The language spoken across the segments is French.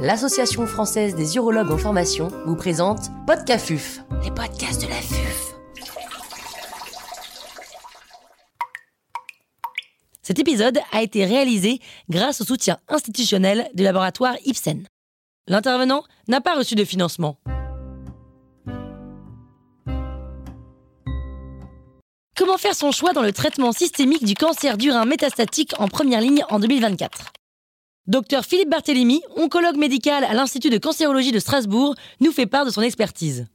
l'Association française des urologues en formation vous présente Podcafuf, les podcasts de la FUF. Cet épisode a été réalisé grâce au soutien institutionnel du laboratoire Ipsen. L'intervenant n'a pas reçu de financement. Comment faire son choix dans le traitement systémique du cancer du rein métastatique en première ligne en 2024 Docteur Philippe Barthélémy, oncologue médical à l'Institut de cancérologie de Strasbourg, nous fait part de son expertise.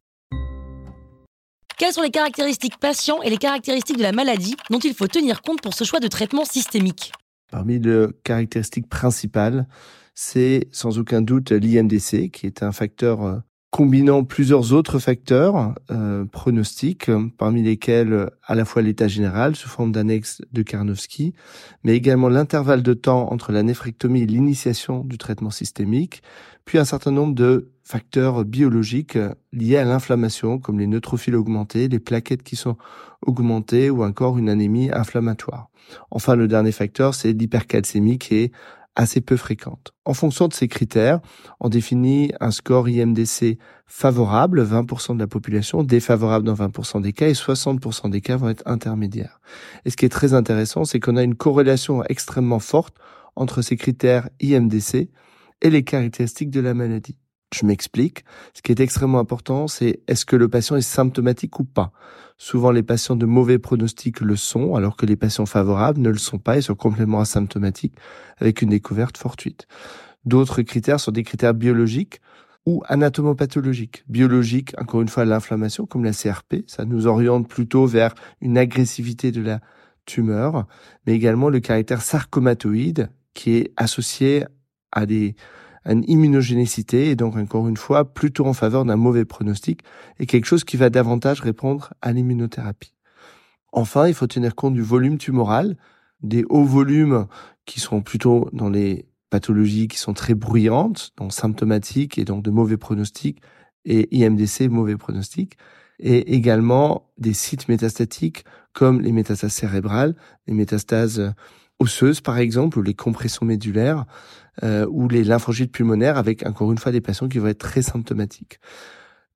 Quelles sont les caractéristiques patients et les caractéristiques de la maladie dont il faut tenir compte pour ce choix de traitement systémique? Parmi les caractéristiques principales, c'est sans aucun doute l'IMDC, qui est un facteur euh, combinant plusieurs autres facteurs euh, pronostiques, parmi lesquels à la fois l'état général sous forme d'annexe de Karnowski, mais également l'intervalle de temps entre la néphrectomie et l'initiation du traitement systémique, puis un certain nombre de facteurs biologiques liés à l'inflammation, comme les neutrophiles augmentés, les plaquettes qui sont augmentées ou encore une anémie inflammatoire. Enfin, le dernier facteur, c'est l'hypercalcémie qui est assez peu fréquente. En fonction de ces critères, on définit un score IMDC favorable, 20% de la population, défavorable dans 20% des cas et 60% des cas vont être intermédiaires. Et ce qui est très intéressant, c'est qu'on a une corrélation extrêmement forte entre ces critères IMDC et les caractéristiques de la maladie. Je m'explique. Ce qui est extrêmement important, c'est est-ce que le patient est symptomatique ou pas? Souvent, les patients de mauvais pronostic le sont, alors que les patients favorables ne le sont pas et sont complètement asymptomatiques avec une découverte fortuite. D'autres critères sont des critères biologiques ou anatomopathologiques. Biologiques, encore une fois, l'inflammation, comme la CRP, ça nous oriente plutôt vers une agressivité de la tumeur, mais également le caractère sarcomatoïde qui est associé à des une immunogénicité et donc encore une fois plutôt en faveur d'un mauvais pronostic et quelque chose qui va davantage répondre à l'immunothérapie. Enfin, il faut tenir compte du volume tumoral, des hauts volumes qui sont plutôt dans les pathologies qui sont très bruyantes, donc symptomatiques et donc de mauvais pronostics, et IMDC, mauvais pronostic, et également des sites métastatiques comme les métastases cérébrales, les métastases osseuses par exemple, ou les compressions médulaires, euh, ou les lymphangites pulmonaires, avec encore une fois des patients qui vont être très symptomatiques.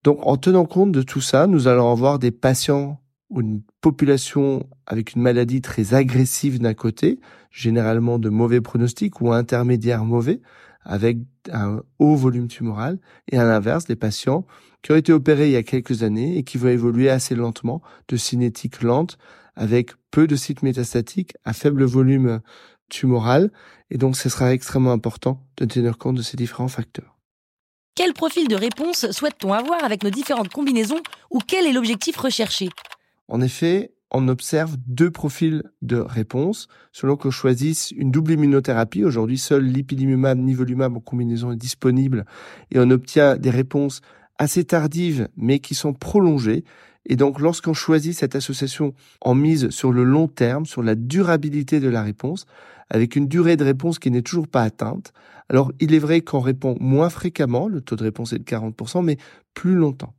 Donc en tenant compte de tout ça, nous allons avoir des patients ou une population avec une maladie très agressive d'un côté, généralement de mauvais pronostics ou intermédiaire mauvais, avec un haut volume tumoral, et à l'inverse, des patients qui ont été opérés il y a quelques années et qui vont évoluer assez lentement, de cinétique lente, avec peu de sites métastatiques, à faible volume tumoral, et donc ce sera extrêmement important de tenir compte de ces différents facteurs. Quel profil de réponse souhaite-t-on avoir avec nos différentes combinaisons ou quel est l'objectif recherché? En effet, on observe deux profils de réponse selon qu'on choisisse une double immunothérapie. Aujourd'hui, seul l'ipilimumab, nivolumab en combinaison est disponible et on obtient des réponses assez tardives mais qui sont prolongées et donc, lorsqu'on choisit cette association en mise sur le long terme, sur la durabilité de la réponse, avec une durée de réponse qui n'est toujours pas atteinte, alors il est vrai qu'on répond moins fréquemment, le taux de réponse est de 40%, mais plus longtemps.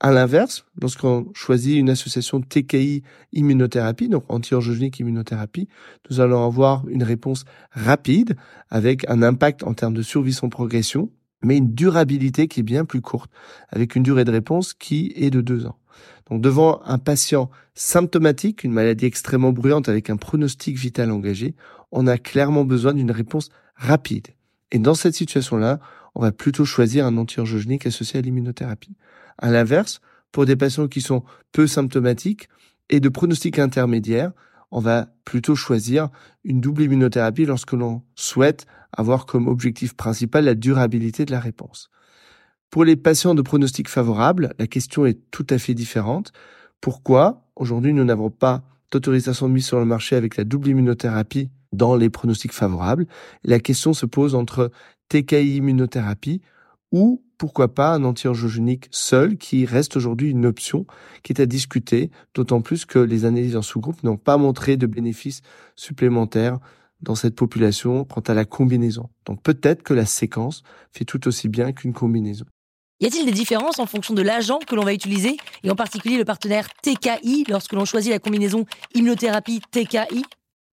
À l'inverse, lorsqu'on choisit une association TKI immunothérapie, donc anti-angiogénique immunothérapie, nous allons avoir une réponse rapide avec un impact en termes de survie sans progression, mais une durabilité qui est bien plus courte, avec une durée de réponse qui est de deux ans. Donc devant un patient symptomatique, une maladie extrêmement bruyante avec un pronostic vital engagé, on a clairement besoin d'une réponse rapide. Et dans cette situation-là, on va plutôt choisir un anti-angiogénique associé à l'immunothérapie. À l'inverse, pour des patients qui sont peu symptomatiques et de pronostic intermédiaire, on va plutôt choisir une double immunothérapie lorsque l'on souhaite avoir comme objectif principal la durabilité de la réponse. Pour les patients de pronostic favorable, la question est tout à fait différente. Pourquoi Aujourd'hui, nous n'avons pas d'autorisation de mise sur le marché avec la double immunothérapie dans les pronostics favorables? la question se pose entre TKI immunothérapie ou pourquoi pas un anti-angiogénique seul qui reste aujourd'hui une option qui est à discuter, d'autant plus que les analyses en sous-groupe n'ont pas montré de bénéfices supplémentaires dans cette population quant à la combinaison. Donc peut-être que la séquence fait tout aussi bien qu'une combinaison. Y a-t-il des différences en fonction de l'agent que l'on va utiliser, et en particulier le partenaire TKI lorsque l'on choisit la combinaison immunothérapie-TKI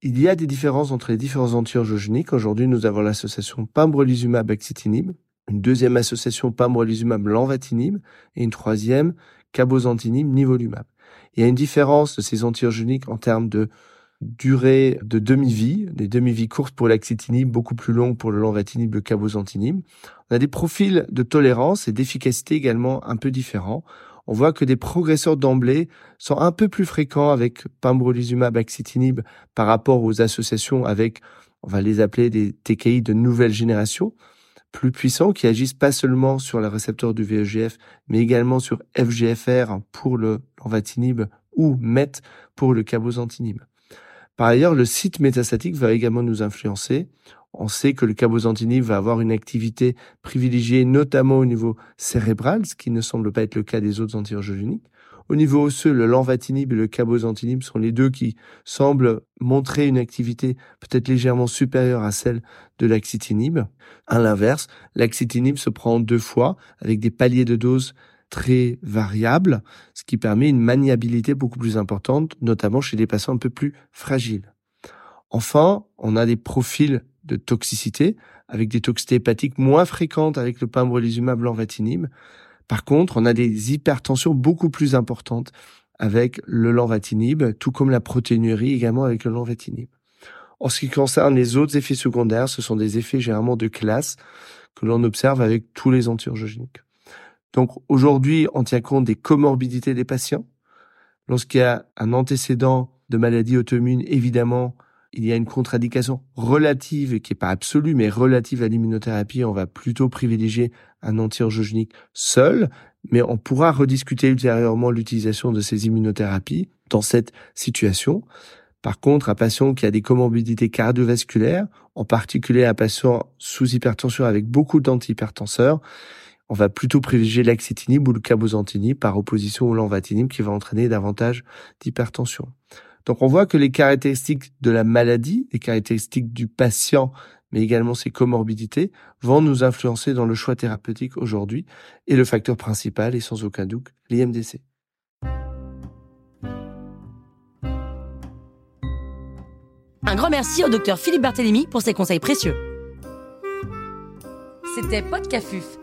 Il y a des différences entre les différents anti-angiogéniques. Aujourd'hui, nous avons l'association pembrolizumab-axitinib, une deuxième association pamrolizumab lanvatinib et une troisième cabozantinib nivolumab. Il y a une différence de ces antiogéniques en termes de durée de demi-vie, des demi-vies courtes pour l'axitinib, beaucoup plus longues pour le lanvatinib, le cabozantinib. On a des profils de tolérance et d'efficacité également un peu différents. On voit que des progresseurs d'emblée sont un peu plus fréquents avec pembrolizumab, axitinib par rapport aux associations avec, on va les appeler des TKI de nouvelle génération, plus puissants qui agissent pas seulement sur le récepteur du VEGF, mais également sur FGFR pour le lanvatinib ou MET pour le cabozantinib. Par ailleurs, le site métastatique va également nous influencer. On sait que le cabozantinib va avoir une activité privilégiée, notamment au niveau cérébral, ce qui ne semble pas être le cas des autres antiangiogéniques. Au niveau osseux, le lanvatinib et le cabozantinib sont les deux qui semblent montrer une activité peut-être légèrement supérieure à celle de l'axitinib. À l'inverse, l'axitinib se prend deux fois avec des paliers de dose très variable, ce qui permet une maniabilité beaucoup plus importante, notamment chez des patients un peu plus fragiles. Enfin, on a des profils de toxicité avec des toxicités hépatiques moins fréquentes avec le pembrolizumab lanvatinib. Par contre, on a des hypertensions beaucoup plus importantes avec le lanvatinib, tout comme la protéinurie également avec le lanvatinib. En ce qui concerne les autres effets secondaires, ce sont des effets généralement de classe que l'on observe avec tous les antiangiogéniques. Donc aujourd'hui, on tient compte des comorbidités des patients. Lorsqu'il y a un antécédent de maladie auto-immune, évidemment, il y a une contre-indication relative, qui n'est pas absolue, mais relative à l'immunothérapie. On va plutôt privilégier un anti-angiogénique seul, mais on pourra rediscuter ultérieurement l'utilisation de ces immunothérapies dans cette situation. Par contre, un patient qui a des comorbidités cardiovasculaires, en particulier un patient sous hypertension avec beaucoup d'antihypertenseurs, on va plutôt privilégier l'axitinib ou le cabozantinib par opposition au lanvatinib qui va entraîner davantage d'hypertension. Donc on voit que les caractéristiques de la maladie, les caractéristiques du patient, mais également ses comorbidités, vont nous influencer dans le choix thérapeutique aujourd'hui. Et le facteur principal est sans aucun doute l'IMDC. Un grand merci au docteur Philippe Barthélémy pour ses conseils précieux. C'était Podcafuf